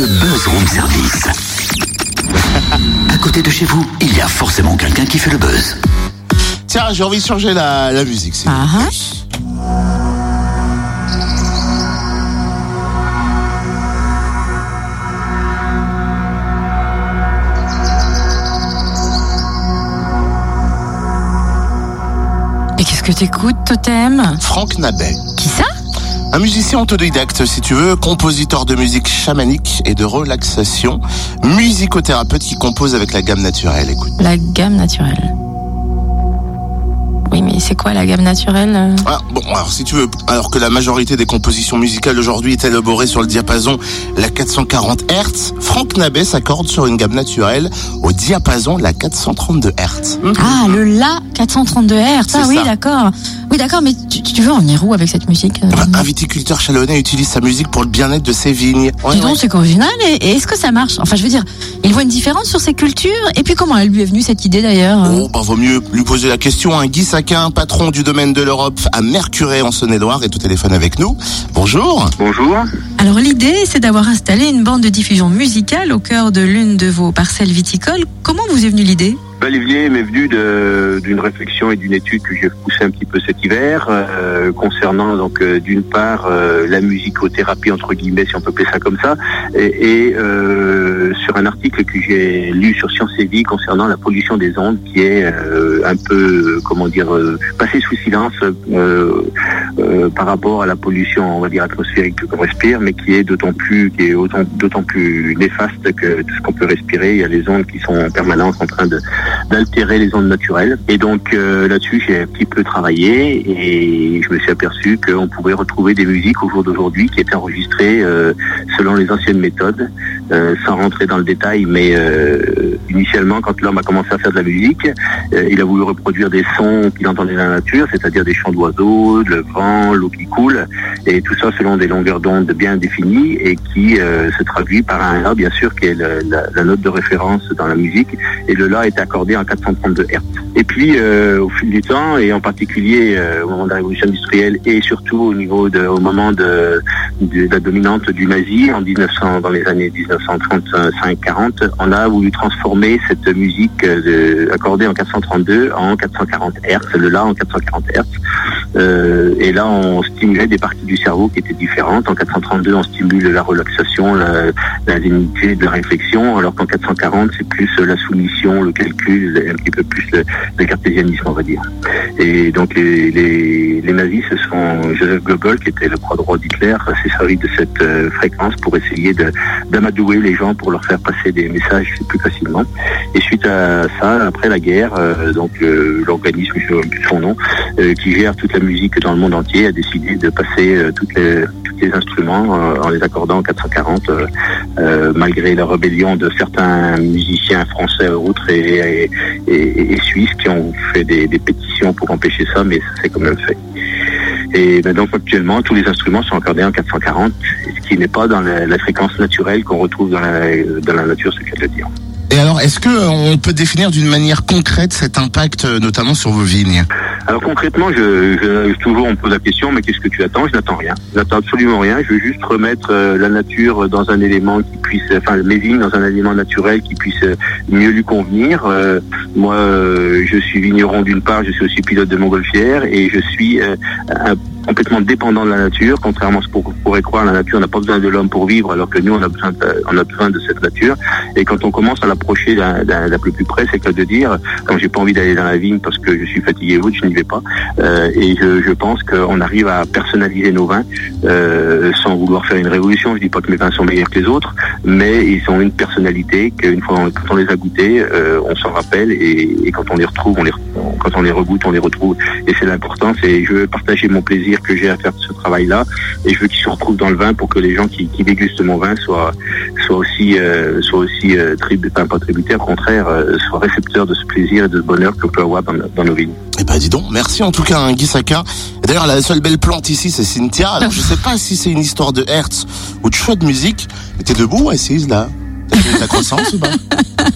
le buzz room service. À côté de chez vous, il y a forcément quelqu'un qui fait le buzz. Tiens, j'ai envie de changer la, la musique. Ah, plaît. Et qu'est-ce que t'écoutes, Totem? Franck Nabet. Qui ça? Un musicien autodidacte, si tu veux, compositeur de musique chamanique et de relaxation, musicothérapeute qui compose avec la gamme naturelle. Écoute. La gamme naturelle. Oui, mais c'est quoi la gamme naturelle euh? Ah, bon, alors si tu veux, alors que la majorité des compositions musicales aujourd'hui est élaborée sur le diapason la 440 Hz, Franck Nabet s'accorde sur une gamme naturelle au diapason la 432 Hz. Ah, le La 432 Hz. Ah oui, d'accord. Oui, d'accord, mais tu, tu veux en venir où avec cette musique euh Ah bah, Un viticulteur chalonnais utilise sa musique pour le bien-être de ses vignes. Ouais, Dis donc, ouais. c'est original. Et, et est-ce que ça marche? Enfin, je veux dire, il voit une différence sur ses cultures. Et puis, comment elle lui est venue cette idée d'ailleurs Oh, bah, vaut mieux lui poser la question. Un Guy Saquin, patron du domaine de l'Europe à Mercurey en Saône-et-Loire, est au téléphone avec nous. Bonjour. Bonjour. Alors, l'idée, c'est d'avoir installé une bande de diffusion musicale au cœur de l'une de vos parcelles viticoles. Comment vous est venue l'idée? L'idée m'est venue de- d'une réflexion et d'une étude que j'ai poussée un petit peu cet hiver euh, concernant donc euh, d'une part euh, la musicothérapie entre guillemets si on peut appeler ça comme ça et, et, sur un article que j'ai lu sur Science et Vie concernant la pollution des ondes qui est euh, un peu euh, comment dire euh, passé sous silence par rapport à la pollution on va atmosphérique qu'on respire mais qui est d'autant plus qui est autant d'autant plus néfaste que tout ce qu'on peut respirer. Il y a les ondes qui sont en permanence en train de d'altérer les ondes naturelles. Et donc euh, là-dessus, j'ai un petit peu travaillé et je me suis aperçu qu'on pouvait retrouver des musiques au jour d'aujourd'hui qui étaient enregistrées euh, selon les anciennes méthodes, euh, sans rentrer dans le détail. Mais initialement, quand l'homme a commencé à faire de la musique, il a voulu reproduire des sons qu'il entendait dans la nature, c'est-à-dire des chants d'oiseaux, le vent, l'eau qui coule, et tout ça selon des longueurs d'onde bien définies et qui se traduit par un La, bien sûr, qui est la, la note de référence dans la musique. Et le La est accordé en 432 Hz. Et puis, euh, au fil du temps, et en particulier euh, au moment de la révolution industrielle et surtout au niveau de, au moment de, la dominante du nazi en 1900, dans les années 1935-40, on a voulu transformer cette musique euh, accordée en 432 en 440 Hz, le La en 440 Hz. Et là, on stimulait des parties du cerveau qui étaient différentes. En 432, on stimule la relaxation, la, de la réflexion, alors qu'en 440, c'est plus la soumission, le calcul, un petit peu plus le, le cartésianisme, on va dire. Et donc, les, les, nazis, ce sont Joseph Goebbels, qui était le bras droit d'Hitler, s'est servi de cette euh, fréquence pour essayer d'amadouer les gens, pour leur faire passer des messages plus facilement. Et suite à ça, après la guerre, euh, donc euh, l'organisme, son nom, euh, qui gère toute la musique dans le monde entier, a décidé de passer euh, toutes les, instruments euh, en les accordant en 440, euh, euh, malgré la rébellion de certains musiciens français outre et, et, suisses qui ont fait des, pétitions pour empêcher ça, mais ça s'est quand même fait. Et ben donc actuellement, tous les instruments sont accordés en 440, ce qui n'est pas dans la, fréquence naturelle qu'on retrouve dans la, dans la nature, ce que je veux dire. Et alors, est-ce que euh, on peut définir d'une manière concrète cet impact, euh, notamment sur vos vignes Alors concrètement, je, toujours on me pose la question, mais qu'est-ce que tu attends? Je n'attends rien. Je n'attends absolument rien. Je veux juste remettre euh, la nature dans un élément qui puisse, enfin mes vignes dans un élément naturel qui puisse mieux lui convenir. Moi, je suis vigneron d'une part, je suis aussi pilote de montgolfière et je suis un- complètement dépendant de la nature, contrairement à ce qu'on pourrait croire, la nature n'a pas besoin de l'homme pour vivre, alors que nous, on a besoin de, cette nature. Et quand on commence à l'approcher d'un peu plus près, c'est que de dire, quand j'ai pas envie d'aller dans la vigne parce que je suis fatigué ou je n'y vais pas. Euh, et je, pense qu'on arrive à personnaliser nos vins euh, sans vouloir faire une révolution. Je dis pas que mes vins sont meilleurs que les autres, mais ils ont une personnalité qu'une fois quand on les a goûtés, euh, on s'en rappelle et, et quand on les retrouve, on les, quand on les regoute, on les retrouve. Et c'est l'important, c'est je veux partager mon plaisir que j'ai à faire de ce travail-là et je veux qu'il se retrouve dans le vin pour que les gens qui, qui dégustent mon vin soient, soient aussi, euh, soient aussi euh, tribu- enfin, pas tributaires, au contraire, euh, soient récepteurs de ce plaisir et de ce bonheur qu'on peut avoir dans, dans nos vignes. Eh ben dis donc, merci en tout cas, hein, Guy. Et D'ailleurs, la seule belle plante ici, c'est Cynthia. Alors, je sais pas si c'est une histoire de Hertz ou de choix de musique, mais t'es debout ou assise là T'as fait ta croissance ou pas?